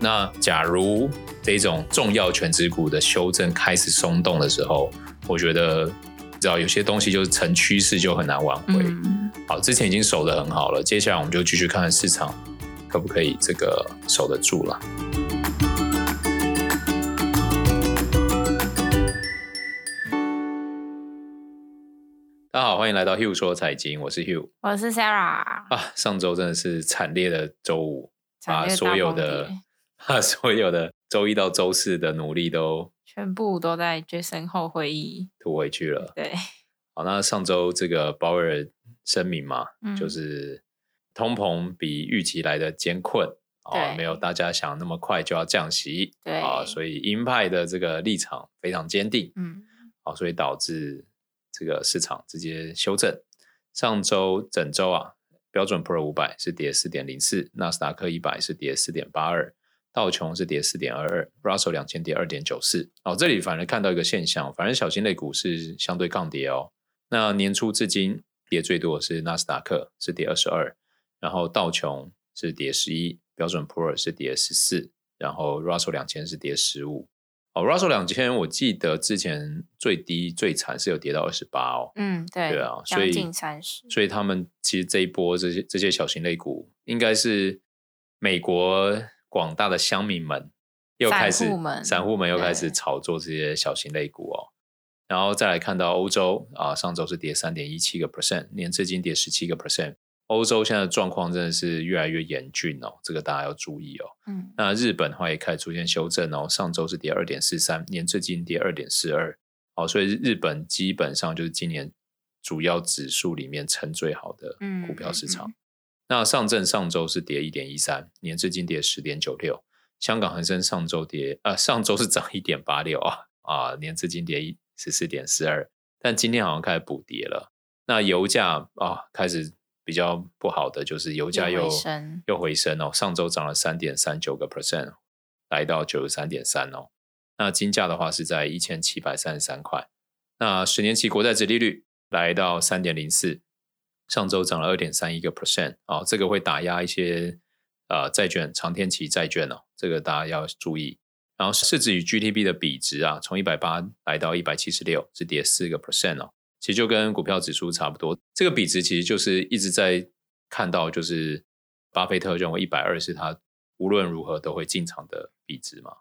那假如这种重要权值股的修正开始松动的时候，我觉得你知道有些东西就是成趋势就很难挽回。嗯、好，之前已经守得很好了，接下来我们就继续看看市场可不可以这个守得住了。大家好，欢迎来到 Hugh 说财经，我是 Hugh，我是 Sarah 啊。上周真的是惨烈的周五，把所有的。把 所有的周一到周四的努力都全部都在决胜后会议吐回去了。对，好，那上周这个鲍威尔声明嘛，嗯、就是通膨比预期来的艰困啊，没有大家想那么快就要降息，对啊，所以鹰派的这个立场非常坚定，嗯，好，所以导致这个市场直接修正。上周整周啊，标准普尔五百是跌四点零四，纳斯达克一百是跌四点八二。道琼是跌四点二二，Russell 两千跌二点九四。哦，这里反而看到一个现象，反正小型类股是相对抗跌哦。那年初至今跌最多的是纳斯达克，是跌二十二，然后道琼是跌十一，标准普尔是跌十四，然后 Russell 两千是跌十五。哦，Russell 两千我记得之前最低最惨是有跌到二十八哦。嗯，对，对啊，所以近三十。所以他们其实这一波这些这些小型类股应该是美国。广大的乡民们又开始，散户们又开始炒作这些小型类股哦，然后再来看到欧洲啊，上周是跌三点一七个 percent，年至今跌十七个 percent。欧洲现在的状况真的是越来越严峻哦，这个大家要注意哦。嗯，那日本的话也开始出现修正哦，上周是跌二点四三，年至今跌二点四二。哦，所以日本基本上就是今年主要指数里面成最好的股票市场。嗯嗯嗯那上证上周是跌一点一三，年至今跌十点九六。香港恒生上周跌，呃，上周是涨一点八六啊，啊，年至今跌十四点四二。但今天好像开始补跌了。那油价啊，开始比较不好的就是油价又又，又回升哦，上周涨了三点三九个 percent，来到九十三点三哦。那金价的话是在一千七百三十三块。那十年期国债殖利率来到三点零四。上周涨了二点三一个 percent 啊，这个会打压一些呃债券、长天期债券哦，这个大家要注意。然后市值与 GDP 的比值啊，从一百八来到一百七十六，是跌四个 percent 哦，其实就跟股票指数差不多。这个比值其实就是一直在看到，就是巴菲特认为一百二是他无论如何都会进场的比值嘛。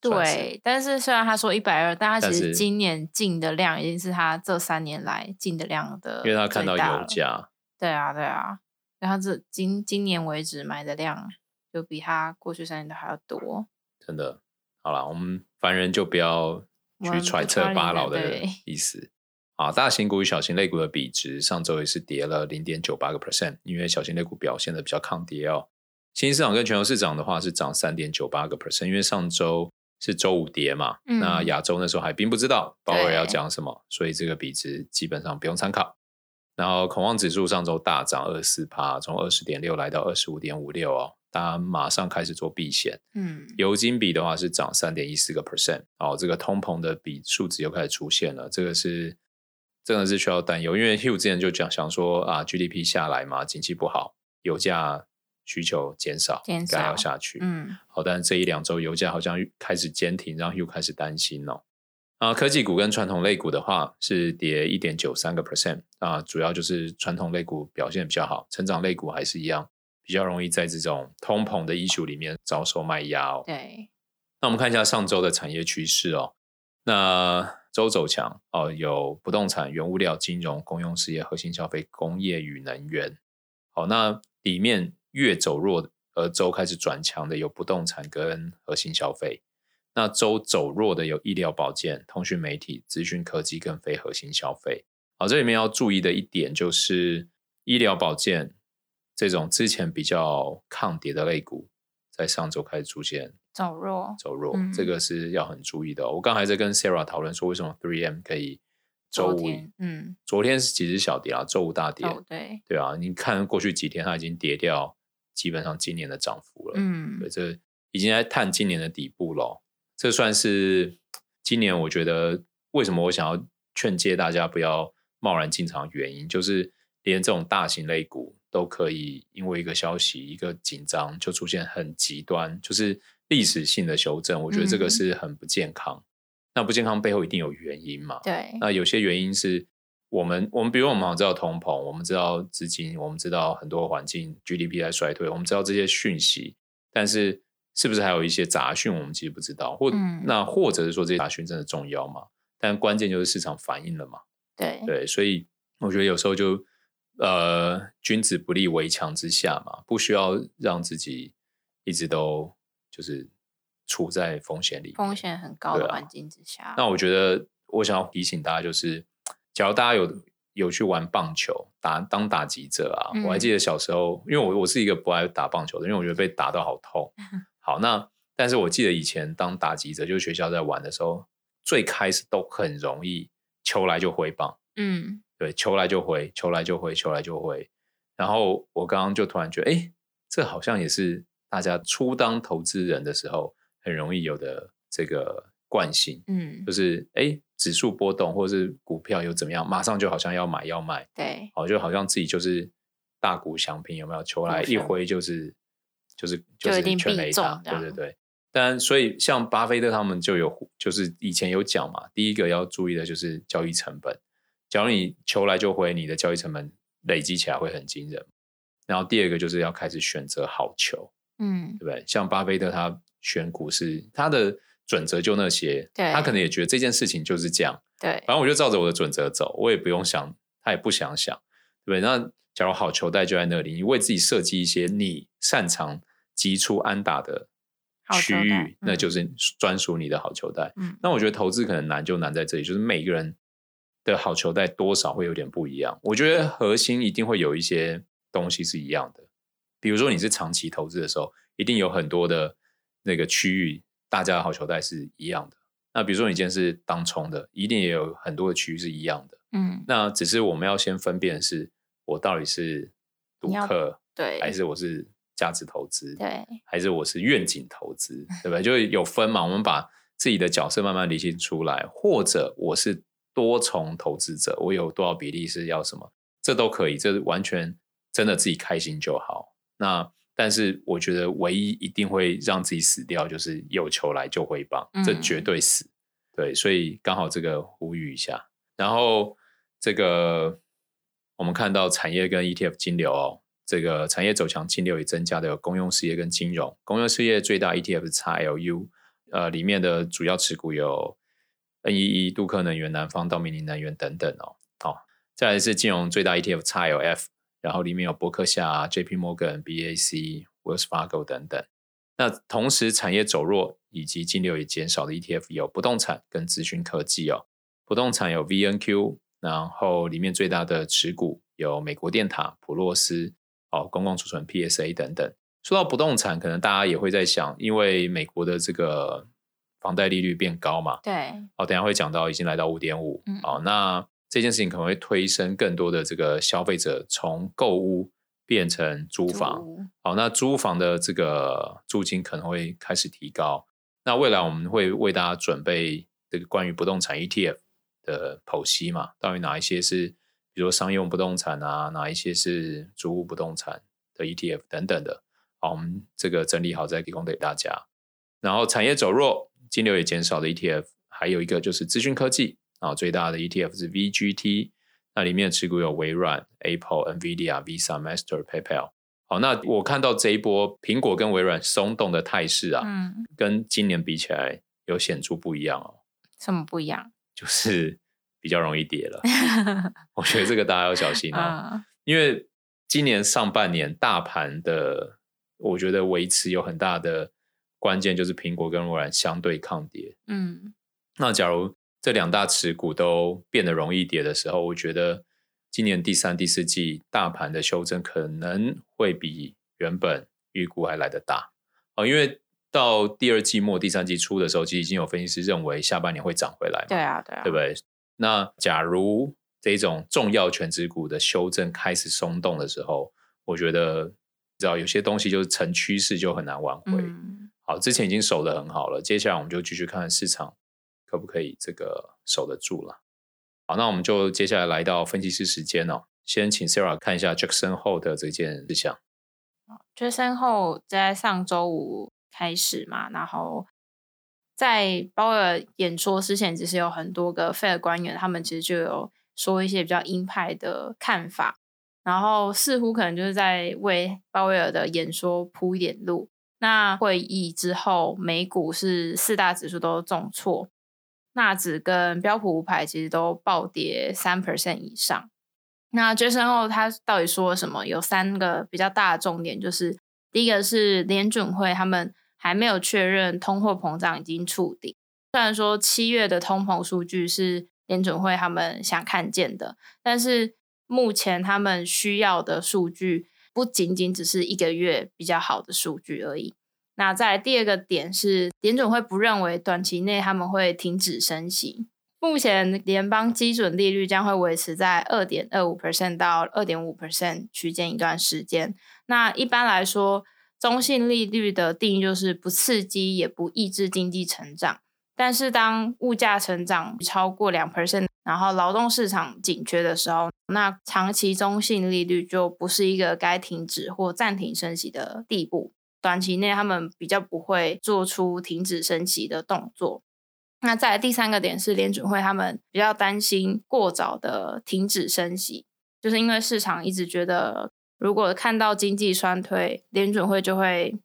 对，但是虽然他说一百二，但他其实今年进的量已经是他这三年来进的量的，因为他看到油价。对啊，对啊，然后这今今年为止买的量就比他过去三年的还要多。真的，好了，我们凡人就不要去揣测巴老的意思。啊，大型股与小型类股的比值上周也是跌了零点九八个 percent，因为小型类股表现的比较抗跌哦。新兴市场跟全球市场的话是涨三点九八个 percent，因为上周。是周五跌嘛？嗯、那亚洲那时候还并不知道鲍威尔要讲什么，所以这个比值基本上不用参考。然后恐慌指数上周大涨二十四趴，从二十点六来到二十五点五六哦，大家马上开始做避险。嗯，油金比的话是涨三点一四个 percent，哦，这个通膨的比数值又开始出现了，这个是真的是需要担忧，因为 Hugh 之前就讲想说啊，GDP 下来嘛，经济不好，油价。需求减少，减少要下去。嗯，好，但是这一两周油价好像开始坚挺，然后又开始担心哦。啊，科技股跟传统类股的话是跌一点九三个 percent 啊，主要就是传统类股表现比较好，成长类股还是一样，比较容易在这种通膨的 issue 里面遭受卖压哦。对，那我们看一下上周的产业趋势哦。那周走强哦，有不动产、原物料、金融、公用事业、核心消费、工业与能源。好，那里面。月走弱而周开始转强的有不动产跟核心消费，那周走弱的有医疗保健、通讯媒体、资讯科技跟非核心消费。好，这里面要注意的一点就是医疗保健这种之前比较抗跌的类股，在上周开始出现走弱，走弱，嗯、这个是要很注意的。我刚才在跟 Sarah 讨论说，为什么 Three M 可以周五，嗯，昨天是其实小跌啊，周五大跌，哦、对，对啊，你看过去几天它已经跌掉。基本上今年的涨幅了，嗯，对，这已经在探今年的底部了。这算是今年我觉得为什么我想要劝诫大家不要贸然进场的原因，就是连这种大型类股都可以因为一个消息、一个紧张就出现很极端，就是历史性的修正，我觉得这个是很不健康。嗯、那不健康背后一定有原因嘛？对。那有些原因是我们，我们比如我们好像知道通膨，我们知道资金，我们知道很多环境 GDP 在衰退，我们知道这些讯息，但是是不是还有一些杂讯，我们其实不知道，或、嗯、那或者是说这些杂讯真的重要吗？但关键就是市场反应了嘛。对对，所以我觉得有时候就呃，君子不立围墙之下嘛，不需要让自己一直都。就是处在风险里，风险很高的环境之下。那我觉得，我想要提醒大家，就是假如大家有有去玩棒球，打当打击者啊，嗯、我还记得小时候，因为我我是一个不爱打棒球的，因为我觉得被打到好痛。好，那但是我记得以前当打击者，就是学校在玩的时候，最开始都很容易，球来就挥棒。嗯，对，球来就挥，球来就挥，球来就挥。然后我刚刚就突然觉得，哎，这好像也是。大家初当投资人的时候，很容易有的这个惯性，嗯，就是哎，指数波动或者是股票又怎么样，马上就好像要买要卖，对，好，就好像自己就是大股祥平，有没有？求来一挥就是就是就是全雷打，对对对。但所以像巴菲特他们就有，就是以前有讲嘛，第一个要注意的就是交易成本，假如你求来就回，你的交易成本累积起来会很惊人。然后第二个就是要开始选择好球。嗯，对不对？像巴菲特他选股是他的准则就那些，对，他可能也觉得这件事情就是这样，对。反正我就照着我的准则走，我也不用想，他也不想想，对不对？那假如好球带就在那里，你为自己设计一些你擅长击出安打的区域，嗯、那就是专属你的好球带。嗯，那我觉得投资可能难就难在这里，就是每个人的好球带多少会有点不一样。我觉得核心一定会有一些东西是一样的。比如说你是长期投资的时候，一定有很多的那个区域，大家的好球带是一样的。那比如说你今天是当冲的，一定也有很多的区域是一样的。嗯，那只是我们要先分辨是，我到底是赌客，对，还是我是价值投资，对，还是我是愿景投资，对不对？就有分嘛。我们把自己的角色慢慢理清出来，或者我是多重投资者，我有多少比例是要什么，这都可以，这完全真的自己开心就好。那但是我觉得唯一一定会让自己死掉，就是有球来就挥棒，这绝对死。嗯、对，所以刚好这个呼吁一下。然后这个我们看到产业跟 ETF 金流哦，这个产业走强，金流也增加的有公用事业跟金融。公用事业最大 ETF 是 XLU，呃，里面的主要持股有 NEE、杜克能源、南方、道明尼能源等等哦。好、哦，再来是金融最大 ETF XLF。然后里面有伯克夏、J.P. Morgan、B.A.C、Wells Fargo 等等。那同时产业走弱以及净流也减少的 ETF 有不动产跟资讯科技哦。不动产有 VNQ，然后里面最大的持股有美国电塔、普洛斯、哦公共储存 PSA 等等。说到不动产，可能大家也会在想，因为美国的这个房贷利率变高嘛，对，哦，等下会讲到已经来到五点五，哦，那。这件事情可能会推升更多的这个消费者从购物变成租房，租好，那租房的这个租金可能会开始提高。那未来我们会为大家准备这个关于不动产 ETF 的剖析嘛？到底哪一些是，比如说商用不动产啊，哪一些是租屋不动产的 ETF 等等的。好，我们这个整理好再提供给大家。然后产业走弱，金流也减少的 ETF，还有一个就是资讯科技。啊，最大的 ETF 是 VGT，那里面的持股有微软、Apple、NVIDIA、Visa、Master、PayPal。好，那我看到这一波苹果跟微软松动的态势啊，嗯，跟今年比起来有显著不一样哦。什么不一样？就是比较容易跌了。我觉得这个大家要小心啊，嗯，因为今年上半年大盘的，我觉得维持有很大的关键就是苹果跟微软相对抗跌。嗯，那假如这两大持股都变得容易跌的时候，我觉得今年第三、第四季大盘的修正可能会比原本预估还来得大哦。因为到第二季末、第三季初的时候，其实已经有分析师认为下半年会涨回来嘛。对啊，对啊，对不对？那假如这种重要权值股的修正开始松动的时候，我觉得你知道有些东西就是成趋势就很难挽回。嗯、好，之前已经守得很好了，接下来我们就继续看市场。可不可以这个守得住了？好，那我们就接下来来到分析师时间哦。先请 Sarah 看一下 Jackson 后的这件事项。Jackson Hole 在上周五开始嘛，然后在鲍威尔演说之前，其实有很多个 Fed 官员，他们其实就有说一些比较鹰派的看法，然后似乎可能就是在为鲍威尔的演说铺一点路。那会议之后，美股是四大指数都重挫，纳指跟标普五百其实都暴跌三 percent 以上。那杰森后他到底说了什么？有三个比较大的重点，就是第一个是联准会他们还没有确认通货膨胀已经触顶，虽然说七月的通膨数据是联准会他们想看见的，但是目前他们需要的数据。不仅仅只是一个月比较好的数据而已。那再第二个点是，联准会不认为短期内他们会停止升息。目前联邦基准利率将会维持在二点二五 percent 到二点五 percent 区间一段时间。那一般来说，中性利率的定义就是不刺激也不抑制经济成长。但是当物价成长超过两 percent，然后劳动市场紧缺的时候，那长期中性利率就不是一个该停止或暂停升息的地步。短期内他们比较不会做出停止升息的动作。那再来第三个点是联准会他们比较担心过早的停止升息，就是因为市场一直觉得如果看到经济衰退，联准会就会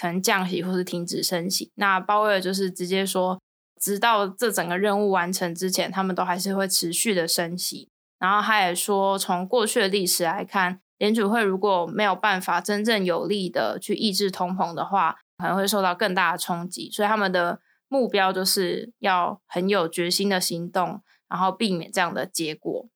可能降息或是停止升息。那鲍威尔就是直接说。直到这整个任务完成之前，他们都还是会持续的升息。然后他也说，从过去的历史来看，联储会如果没有办法真正有力的去抑制通膨的话，可能会受到更大的冲击。所以他们的目标就是要很有决心的行动，然后避免这样的结果。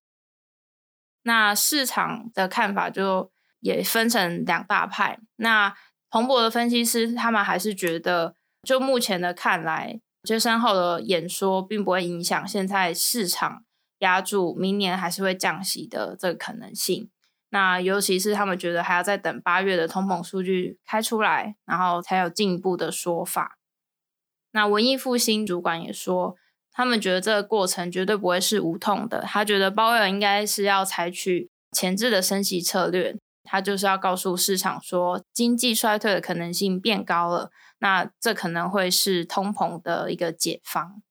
那市场的看法就也分成两大派。那彭博的分析师他们还是觉得，就目前的看来。杰森后的演说并不会影响现在市场押注明年还是会降息的这个可能性。那尤其是他们觉得还要再等八月的通膨数据开出来，然后才有进一步的说法。那文艺复兴主管也说，他们觉得这个过程绝对不会是无痛的。他觉得鲍威尔应该是要采取前置的升息策略，他就是要告诉市场说，经济衰退的可能性变高了。那这可能会是通膨的一个解方。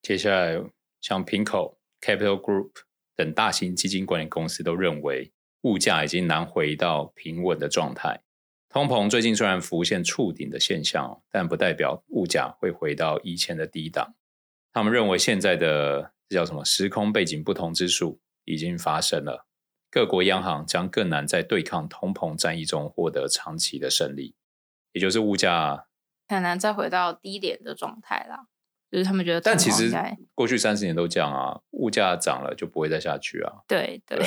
接下来，像 PIMCO、Capital Group 等大型基金管理公司都认为，物价已经难回到平稳的状态。通膨最近虽然浮现触顶的现象，但不代表物价会回到以前的低档。他们认为，现在的这叫什么时空背景不同之数已经发生了，各国央行将更难在对抗通膨战役中获得长期的胜利，也就是物价。很难再回到低点的状态啦，就是他们觉得。但其实过去三十年都这样啊，物价涨了就不会再下去啊。对对，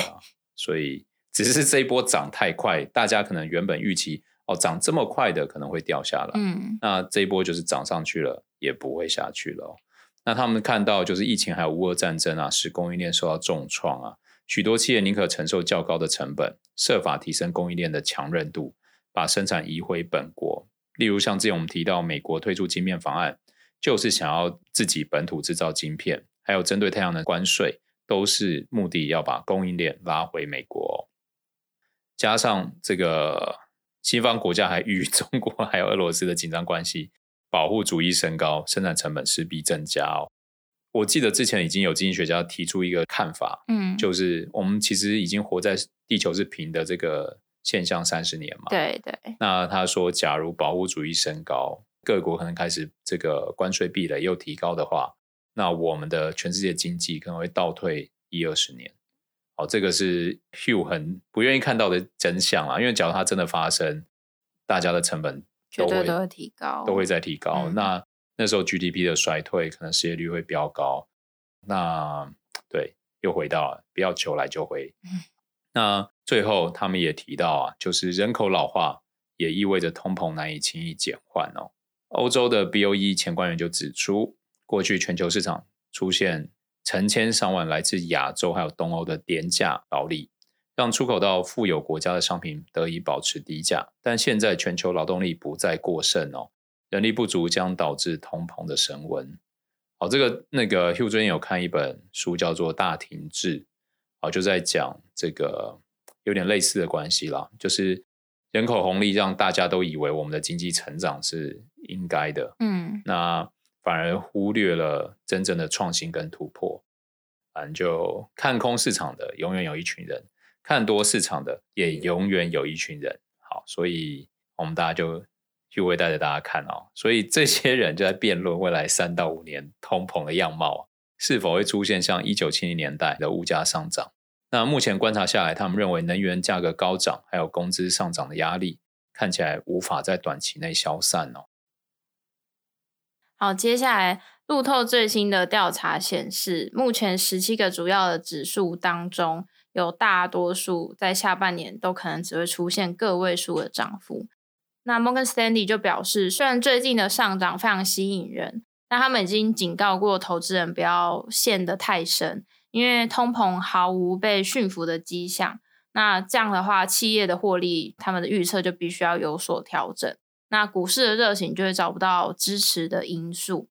所以只是这一波涨太快，大家可能原本预期哦涨这么快的可能会掉下来，嗯，那这一波就是涨上去了也不会下去了。那他们看到就是疫情还有乌俄战争啊，使供应链受到重创啊，许多企业宁可承受较高的成本，设法提升供应链的强韧度，把生产移回本国。例如像之前我们提到，美国推出晶片方案，就是想要自己本土制造晶片，还有针对太阳能关税，都是目的要把供应链拉回美国。加上这个西方国家还与中国还有俄罗斯的紧张关系，保护主义升高，生产成本势必增加哦。我记得之前已经有经济学家提出一个看法，嗯，就是我们其实已经活在地球是平的这个。现象三十年嘛，对对。那他说，假如保护主义升高，各国可能开始这个关税壁垒又提高的话，那我们的全世界经济可能会倒退一二十年。好，这个是 Hugh 很不愿意看到的真相啊，因为假如它真的发生，大家的成本绝对都会提高，都会在提高。嗯、那那时候 GDP 的衰退，可能失业率会飙高。那对，又回到了不要求来就回。嗯 那最后，他们也提到啊，就是人口老化也意味着通膨难以轻易减缓哦。欧洲的 BOE 前官员就指出，过去全球市场出现成千上万来自亚洲还有东欧的廉价劳力，让出口到富有国家的商品得以保持低价。但现在全球劳动力不再过剩哦，人力不足将导致通膨的升温。好，这个那个 Hugh 最近有看一本书，叫做《大停滞》。啊，就在讲这个有点类似的关系啦，就是人口红利让大家都以为我们的经济成长是应该的，嗯，那反而忽略了真正的创新跟突破。反正就看空市场的永远有一群人，看多市场的也永远有一群人。好，所以我们大家就就会带着大家看哦。所以这些人就在辩论未来三到五年通膨的样貌，是否会出现像一九七零年代的物价上涨。那目前观察下来，他们认为能源价格高涨，还有工资上涨的压力，看起来无法在短期内消散哦。好，接下来。路透最新的调查显示，目前十七个主要的指数当中，有大多数在下半年都可能只会出现个位数的涨幅。那 Morgan Stanley 就表示，虽然最近的上涨非常吸引人，但他们已经警告过投资人不要陷得太深，因为通膨毫无被驯服的迹象。那这样的话，企业的获利，他们的预测就必须要有所调整。那股市的热情就会找不到支持的因素。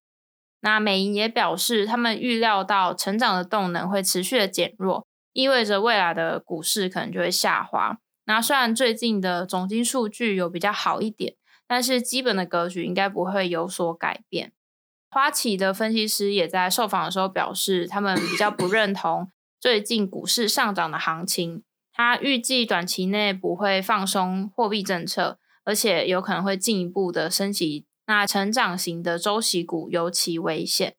那美银也表示，他们预料到成长的动能会持续的减弱，意味着未来的股市可能就会下滑。那虽然最近的总金数据有比较好一点，但是基本的格局应该不会有所改变。花旗的分析师也在受访的时候表示，他们比较不认同最近股市上涨的行情。他预计短期内不会放松货币政策，而且有可能会进一步的升级。那成长型的周期股尤其危险。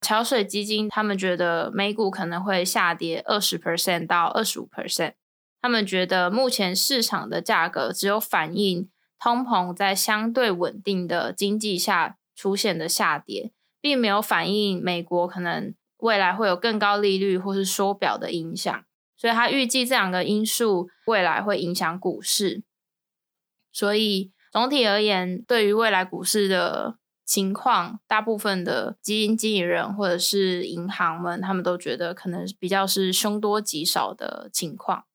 桥水基金他们觉得美股可能会下跌二十 percent 到二十五 percent。他们觉得目前市场的价格只有反映通膨在相对稳定的经济下出现的下跌，并没有反映美国可能未来会有更高利率或是缩表的影响。所以他预计这两个因素未来会影响股市。所以。总体而言，对于未来股市的情况，大部分的基金经理人或者是银行们，他们都觉得可能比较是凶多吉少的情况。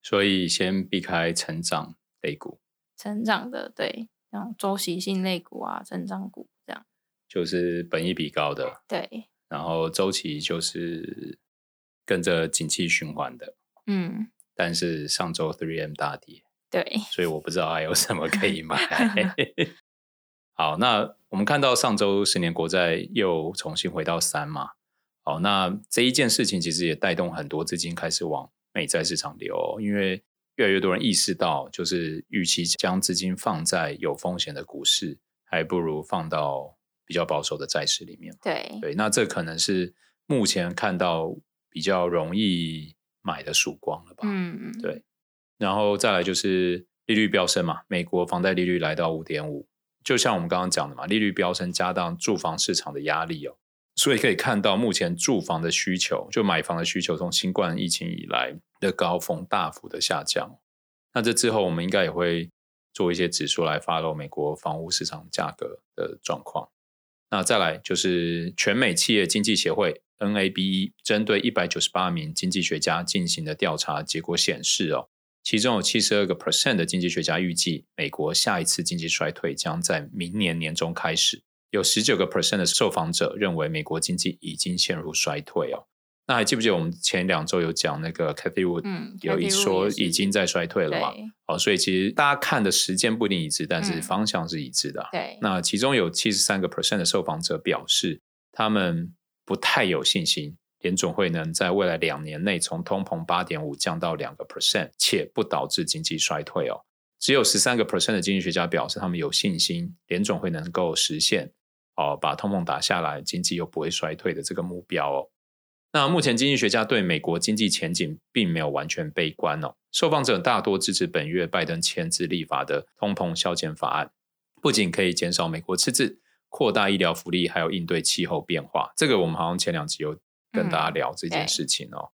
所以先避开成长类股，成长的对，像周期性类股啊，成长股这样，就是本益比高的，对。然后周期就是跟着景气循环的，嗯。但是上周 3M 大跌。对，所以我不知道还有什么可以买。好，那我们看到上周十年国债又重新回到三嘛。好，那这一件事情其实也带动很多资金开始往美债市场流，因为越来越多人意识到，就是与其将资金放在有风险的股市，还不如放到比较保守的债市里面。对对，那这可能是目前看到比较容易买的曙光了吧？嗯，对。然后再来就是利率飙升嘛，美国房贷利率来到五点五，就像我们刚刚讲的嘛，利率飙升加大住房市场的压力哦，所以可以看到目前住房的需求，就买房的需求从新冠疫情以来的高峰大幅的下降。那这之后我们应该也会做一些指数来 follow 美国房屋市场价格的状况。那再来就是全美企业经济协会 NABE 针对一百九十八名经济学家进行的调查结果显示哦。其中有七十二个 percent 的经济学家预计，美国下一次经济衰退将在明年年中开始。有十九个 percent 的受访者认为，美国经济已经陷入衰退哦。那还记不记得我们前两周有讲那个 Cathie Wood，嗯，有一说已经在衰退了嘛？哦，所以其实大家看的时间不一定一致，但是方向是一致的。嗯、对。那其中有七十三个 percent 的受访者表示，他们不太有信心。联总会能在未来两年内从通膨八点五降到两个 percent，且不导致经济衰退哦。只有十三个 percent 的经济学家表示他们有信心，联总会能够实现哦，把通膨打下来，经济又不会衰退的这个目标哦。那目前经济学家对美国经济前景并没有完全悲观哦。受访者大多支持本月拜登签字立法的通膨削减法案，不仅可以减少美国赤字，扩大医疗福利，还有应对气候变化。这个我们好像前两集有。跟大家聊这件事情哦，嗯、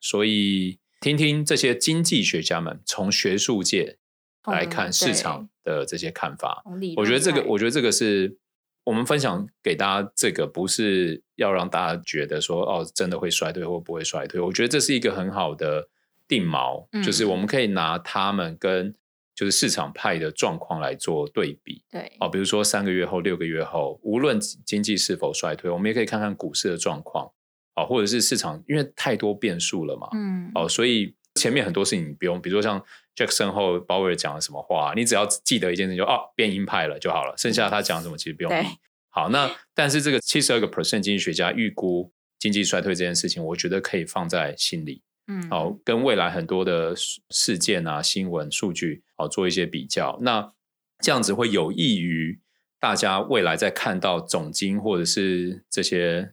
所以听听这些经济学家们从学术界来看市场的这些看法。我觉得这个，我觉得这个是我们分享给大家。这个不是要让大家觉得说哦，真的会衰退或不会衰退。我觉得这是一个很好的定锚，嗯、就是我们可以拿他们跟就是市场派的状况来做对比。对，哦，比如说三个月后、六个月后，无论经济是否衰退，我们也可以看看股市的状况。哦，或者是市场，因为太多变数了嘛，嗯，哦，所以前面很多事情你不用，比如说像 Jackson 后鲍威尔讲了什么话，你只要记得一件事情就，就哦变鹰派了就好了，剩下他讲什么其实不用。好，那但是这个七十二个 percent 经济学家预估经济衰退这件事情，我觉得可以放在心里。嗯，好，跟未来很多的事件啊、新闻数据，好做一些比较。那这样子会有益于大家未来在看到总经或者是这些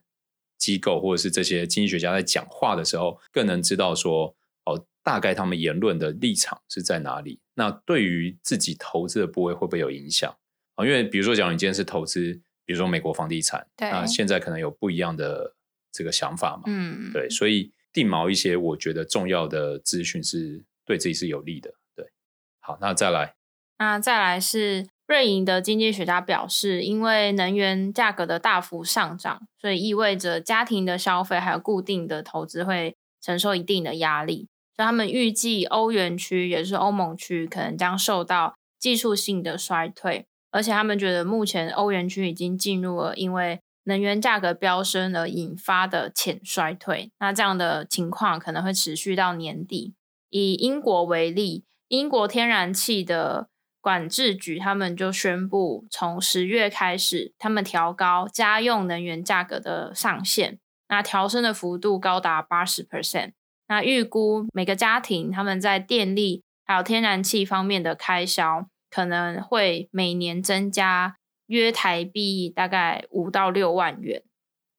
机构或者是这些经济学家在讲话的时候，更能知道说哦，大概他们言论的立场是在哪里。那对于自己投资的部位会不会有影响啊？因为比如说，假如你今天是投资，比如说美国房地产，对，那现在可能有不一样的这个想法嘛。嗯，对，所以定锚一些我觉得重要的资讯是对自己是有利的。对，好，那再来。那再来是瑞银的经济学家表示，因为能源价格的大幅上涨，所以意味着家庭的消费还有固定的投资会承受一定的压力。所以他们预计欧元区也是欧盟区可能将受到技术性的衰退，而且他们觉得目前欧元区已经进入了因为能源价格飙升而引发的浅衰退。那这样的情况可能会持续到年底。以英国为例，英国天然气的管制局他们就宣布，从十月开始，他们调高家用能源价格的上限，那调升的幅度高达八十 percent。那预估每个家庭他们在电力还有天然气方面的开销，可能会每年增加约台币大概五到六万元。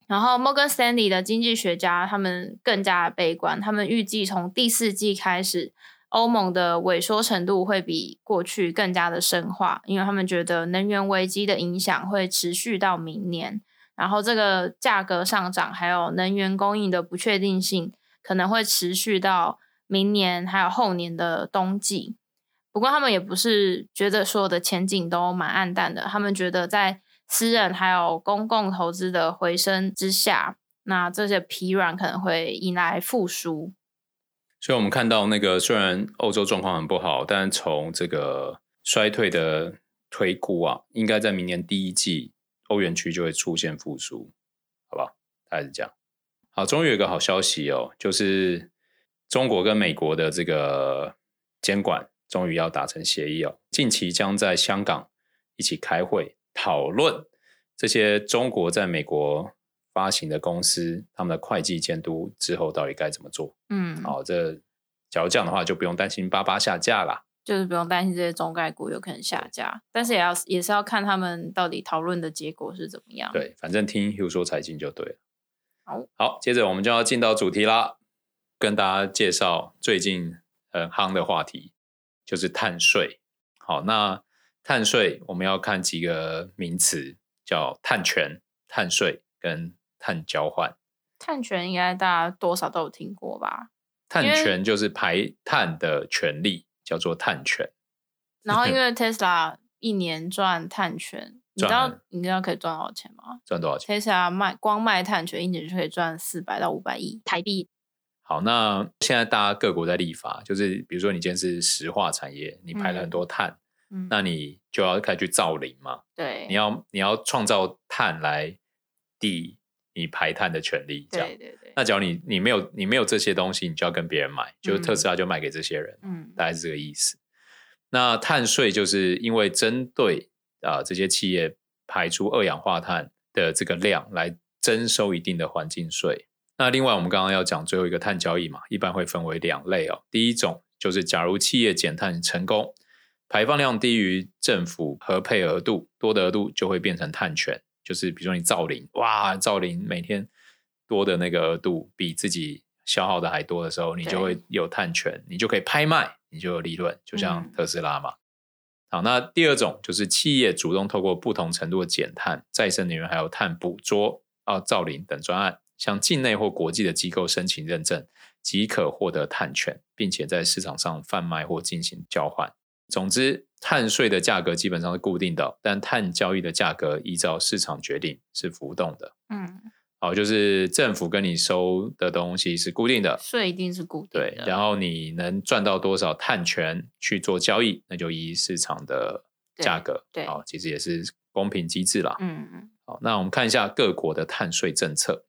然后摩根斯坦利的经济学家他们更加悲观，他们预计从第四季开始。欧盟的萎缩程度会比过去更加的深化，因为他们觉得能源危机的影响会持续到明年，然后这个价格上涨还有能源供应的不确定性可能会持续到明年还有后年的冬季。不过他们也不是觉得所有的前景都蛮暗淡的，他们觉得在私人还有公共投资的回升之下，那这些疲软可能会迎来复苏。所以，我们看到那个虽然欧洲状况很不好，但从这个衰退的推估啊，应该在明年第一季，欧元区就会出现复苏，好不好？大概是这样。好，终于有一个好消息哦，就是中国跟美国的这个监管终于要达成协议哦，近期将在香港一起开会讨论这些中国在美国。发行的公司，他们的会计监督之后到底该怎么做？嗯，好，这假如这样的话，就不用担心八八下架啦，就是不用担心这些中概股有可能下架，但是也要也是要看他们到底讨论的结果是怎么样。对，反正听 Hugh 说财经就对了。好，好，接着我们就要进到主题啦，跟大家介绍最近很夯的话题，就是碳税。好，那碳税我们要看几个名词，叫碳权、碳税跟。碳交换，碳权应该大家多少都有听过吧？碳权就是排碳的权利，叫做碳权。然后因为 Tesla 一年赚碳权，你知道你知道可以赚多少钱吗？赚多少钱？Tesla 卖光卖碳权一年就可以赚四百到五百亿台币。好，那现在大家各国在立法，就是比如说你今天是石化产业，你排了很多碳，嗯，那你就要开始去造林嘛。对，你要你要创造碳来抵。你排碳的权利，这样。对对对。那假如你你没有你没有这些东西，你就要跟别人买，就是特斯拉就卖给这些人，嗯，大概是这个意思。那碳税就是因为针对啊、呃、这些企业排出二氧化碳的这个量来征收一定的环境税。那另外我们刚刚要讲最后一个碳交易嘛，一般会分为两类哦。第一种就是假如企业减碳成功，排放量低于政府核配额度，多的额度就会变成碳权。就是比如说你造林，哇，造林每天多的那个额度比自己消耗的还多的时候，你就会有碳权，你就可以拍卖，你就有利润，就像特斯拉嘛。嗯、好，那第二种就是企业主动透过不同程度的减碳、再生能源还有碳捕捉啊、造林等专案，向境内或国际的机构申请认证，即可获得碳权，并且在市场上贩卖或进行交换。总之，碳税的价格基本上是固定的，但碳交易的价格依照市场决定，是浮动的。嗯，好，就是政府跟你收的东西是固定的，税一定是固定的。对，然后你能赚到多少碳权去做交易，那就依市场的价格。对，好，其实也是公平机制啦。嗯嗯。好，那我们看一下各国的碳税政策。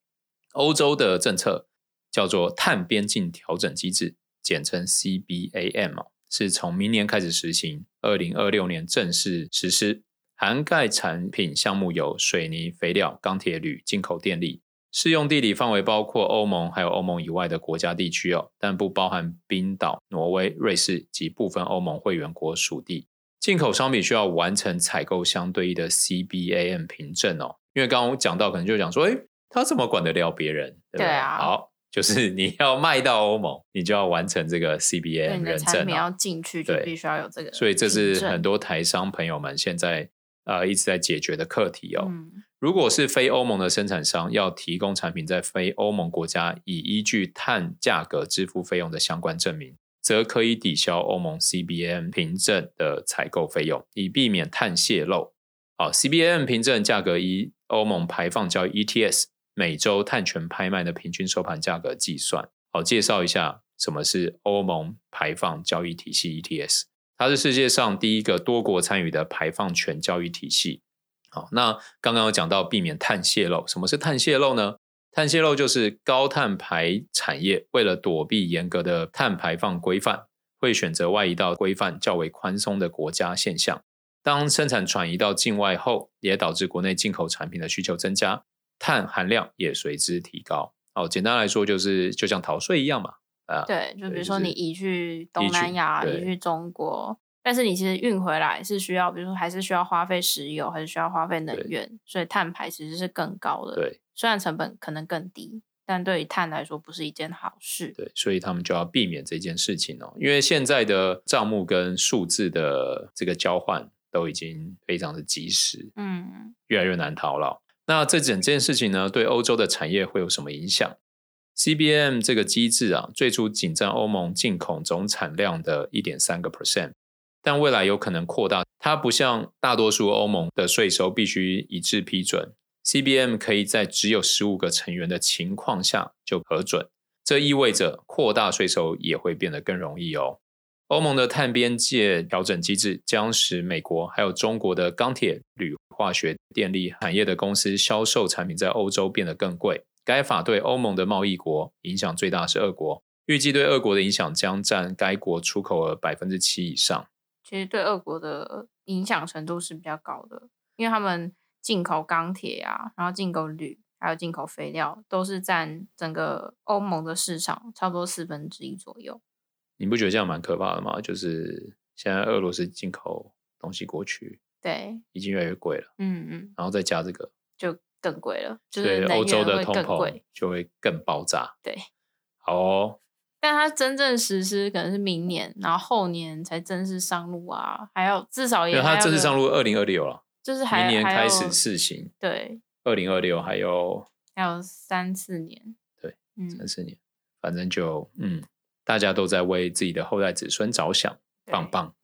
欧洲的政策叫做碳边境调整机制。简称 CBAM 哦，是从明年开始实行，二零二六年正式实施。涵盖产品项目有水泥、肥料、钢铁、铝、进口电力。适用地理范围包括欧盟，还有欧盟以外的国家地区哦，但不包含冰岛、挪威、瑞士及部分欧盟会员国属地。进口商品需要完成采购相对应的 CBAM 凭证哦。因为刚刚我讲到，可能就讲说，诶，他怎么管得了别人？对，对啊。好，就是你要卖到欧盟，你就要完成这个 CBAM 认证。你要进去就必须要有这个。所以这是很多台商朋友们现在。呃，一直在解决的课题哦。嗯、如果是非欧盟的生产商要提供产品在非欧盟国家以依据碳价格支付费用的相关证明，则可以抵消欧盟 CBAM 凭证的采购费用，以避免碳泄漏。好，CBAM 凭证价格以欧盟排放交易 ETS 每周碳权拍卖的平均收盘价格计算。好，介绍一下什么是欧盟排放交易体系 ETS。它是世界上第一个多国参与的排放权交易体系。好，那刚刚有讲到避免碳泄漏，什么是碳泄漏呢？碳泄漏就是高碳排产业为了躲避严格的碳排放规范，会选择外移到规范较为宽松的国家现象。当生产转移到境外后，也导致国内进口产品的需求增加，碳含量也随之提高。哦，简单来说就是就像逃税一样嘛。啊，对，就比如说你移去东南亚，移去，移去中国，但是你其实运回来是需要，比如说还是需要花费石油，还是需要花费能源，所以碳排其实是更高的。对，虽然成本可能更低，但对于碳来说不是一件好事。对，所以他们就要避免这件事情哦，因为现在的账目跟数字的这个交换都已经非常的及时，嗯，越来越难逃了。那这整件事情呢，对欧洲的产业会有什么影响？CBM 这个机制啊，最初仅占欧盟进口总产量的一点三个 percent，但未来有可能扩大。它不像大多数欧盟的税收必须一致批准，CBM 可以在只有十五个成员的情况下就核准。这意味着扩大税收也会变得更容易哦。欧盟的碳边界调整机制将使美国还有中国的钢铁、铝、化学、电力产业的公司销售产品在欧洲变得更贵。该法对欧盟的贸易国影响最大是俄国，预计对俄国的影响将占该国出口额百分之七以上。其实对俄国的影响程度是比较高的，因为他们进口钢铁啊，然后进口铝，还有进口肥料，都是占整个欧盟的市场差不多四分之一左右。你不觉得这样蛮可怕的吗？就是现在俄罗斯进口东西过去，对，已经越来越贵了。嗯嗯，然后再加这个，就。更贵了，就是欧洲的通膨就会更爆炸。对，好哦。但它真正实施可能是明年，然后后年才正式上路啊，还要至少也。它正式上路二零二六了，就是还明年开始试行。对，二零二六还有还有三四年。对，三四年，反正就嗯，大家都在为自己的后代子孙着想，棒棒。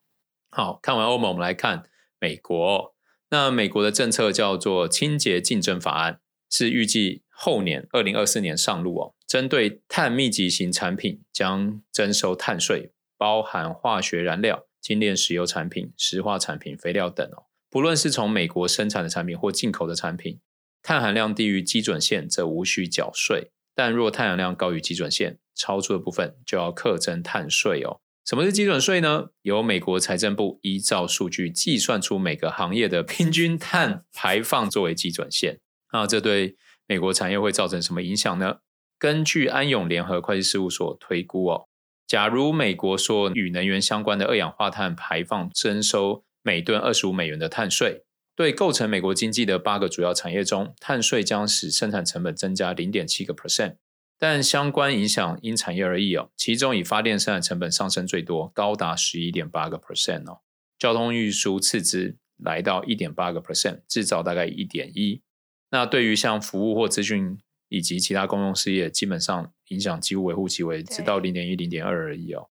好，看完欧盟，我们来看美国。那美国的政策叫做《清洁竞争法案》，是预计后年二零二四年上路哦。针对碳密集型产品将征收碳税，包含化学燃料、精炼石油产品、石化产品、肥料等哦。不论是从美国生产的产品或进口的产品，碳含量低于基准线则无需缴税，但若碳含量高于基准线，超出的部分就要课征碳税哦。什么是基准税呢？由美国财政部依照数据计算出每个行业的平均碳排放作为基准线。那这对美国产业会造成什么影响呢？根据安永联合会计事务所推估哦，假如美国说与能源相关的二氧化碳排放征收每吨二十五美元的碳税，对构成美国经济的八个主要产业中，碳税将使生产成本增加零点七个 percent。但相关影响因产业而异哦，其中以发电生产成本上升最多，高达十一点八个 percent 哦，交通运输次之，来到一点八个 percent，制造大概一点一。那对于像服务或资讯以及其他公用事业，基本上影响几乎微乎其微，只到零点一、零点二而已哦。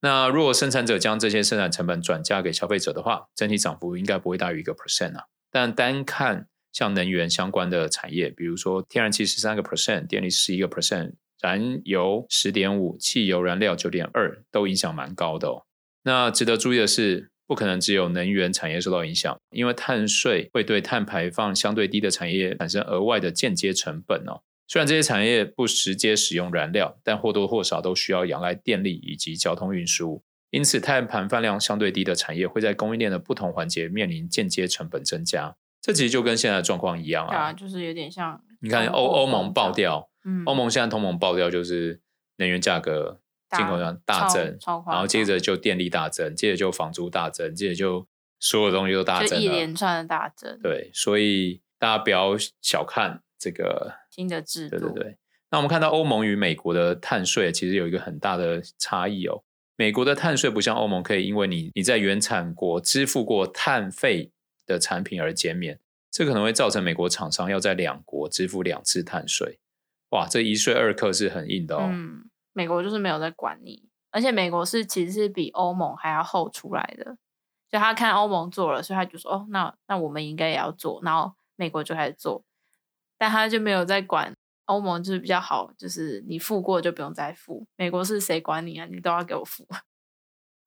那如果生产者将这些生产成本转嫁给消费者的话，整体涨幅应该不会大于一个 percent 啊。但单看像能源相关的产业，比如说天然气十三个 percent，电力十一个 percent，燃油十点五，汽油燃料九点二，都影响蛮高的哦。那值得注意的是，不可能只有能源产业受到影响，因为碳税会对碳排放相对低的产业产生额外的间接成本哦。虽然这些产业不直接使用燃料，但或多或少都需要仰赖电力以及交通运输。因此，碳排放量相对低的产业会在供应链的不同环节面临间接成本增加。这其实就跟现在的状况一样啊，啊，就是有点像你看欧欧盟爆掉，嗯，欧盟现在同盟爆掉，就是能源价格进口量大增，然后接着就电力大增，接着就房租大增，接着就所有东西都大增，一连串的大增。对，所以大家不要小看这个新的制度。对对对。那我们看到欧盟与美国的碳税其实有一个很大的差异哦。美国的碳税不像欧盟可以因为你你在原产国支付过碳费的产品而减免，这可能会造成美国厂商要在两国支付两次碳税。哇，这一税二课是很硬的哦。嗯，美国就是没有在管你，而且美国是其实是比欧盟还要后出来的，就他看欧盟做了，所以他就说哦，那那我们应该也要做，然后美国就开始做，但他就没有在管。欧盟就是比较好，就是你付过就不用再付。美国是谁管你啊？你都要给我付。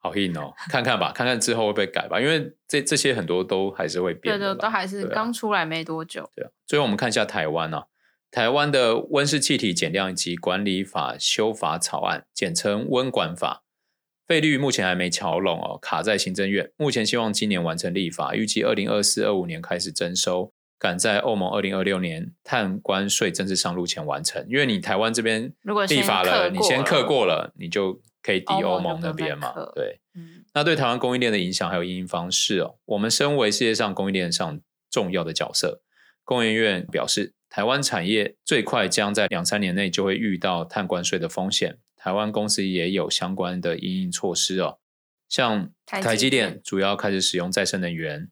好硬哦，看看吧，看看之后会不会改吧。因为这这些很多都还是会变的，对对，都还是刚出来没多久。对啊，最后我们看一下台湾啊，台湾的温室气体减量及管理法修法草案，简称温管法，费率目前还没乔拢哦，卡在行政院。目前希望今年完成立法，预计二零二四、二五年开始征收。赶在欧盟二零二六年碳关税正式上路前完成，因为你台湾这边立法了，你先克过了，你就可以抵欧盟那边嘛。对，嗯，那对台湾供应链的影响还有因应方式哦。我们身为世界上供应链上重要的角色，工研院表示，台湾产业最快将在两三年内就会遇到碳关税的风险。台湾公司也有相关的因应措施哦，像台积电主要开始使用再生能源。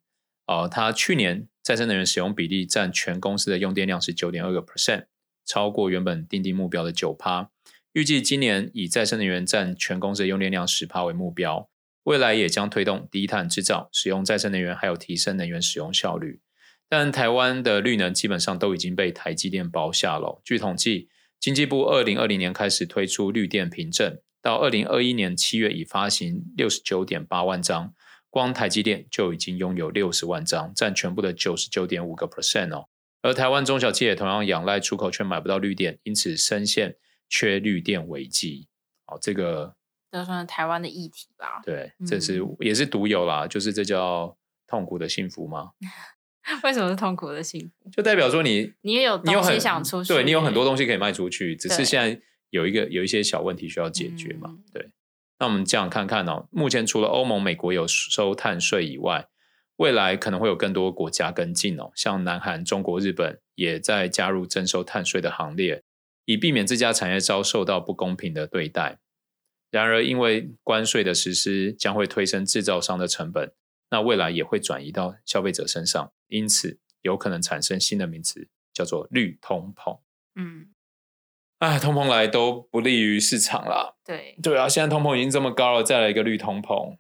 哦，它去年再生能源使用比例占全公司的用电量是九点二个 percent，超过原本定定目标的九趴。预计今年以再生能源占全公司的用电量十趴为目标，未来也将推动低碳制造，使用再生能源，还有提升能源使用效率。但台湾的绿能基本上都已经被台积电包下了。据统计，经济部二零二零年开始推出绿电凭证，到二零二一年七月已发行六十九点八万张。光台积电就已经拥有六十万张，占全部的九十九点五个 percent 哦。而台湾中小企业同样仰赖出口，却买不到绿电，因此深陷缺绿电危机。哦，这个这算是台湾的议题吧？对，这是、嗯、也是独有啦，就是这叫痛苦的幸福吗？为什么是痛苦的幸福？就代表说你你也有你有很想出去，对你有很多东西可以卖出去，只是现在有一个有一些小问题需要解决嘛？嗯、对。那我们这样看看哦，目前除了欧盟、美国有收碳税以外，未来可能会有更多国家跟进哦，像南韩、中国、日本也在加入征收碳税的行列，以避免自家产业遭受到不公平的对待。然而，因为关税的实施将会推升制造商的成本，那未来也会转移到消费者身上，因此有可能产生新的名词，叫做绿通膨。嗯。哎，通膨来都不利于市场啦。对对啊，现在通膨已经这么高了，再来一个绿通膨。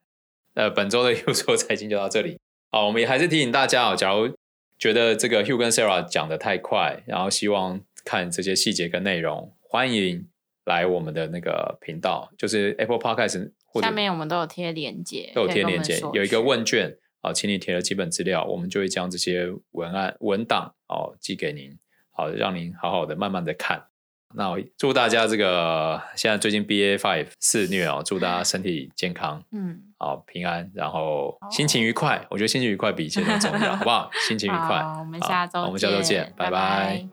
呃，本周的 Hugh 说财经就到这里。好，我们也还是提醒大家哦，假如觉得这个 Hugh 跟 Sarah 讲的太快，然后希望看这些细节跟内容，欢迎来我们的那个频道，就是 Apple Podcast 或者下面我们都有贴链接，都有贴链接，有一个问卷啊，请你填了基本资料，我们就会将这些文案文档哦寄给您，好，让您好好的慢慢的看。那我祝大家这个现在最近 BA five 肆虐哦，祝大家身体健康，嗯，好平安，然后心情愉快。我觉得心情愉快比一切都重要，好不好？心情愉快。好，我们下周，我们下周见，拜拜。拜拜。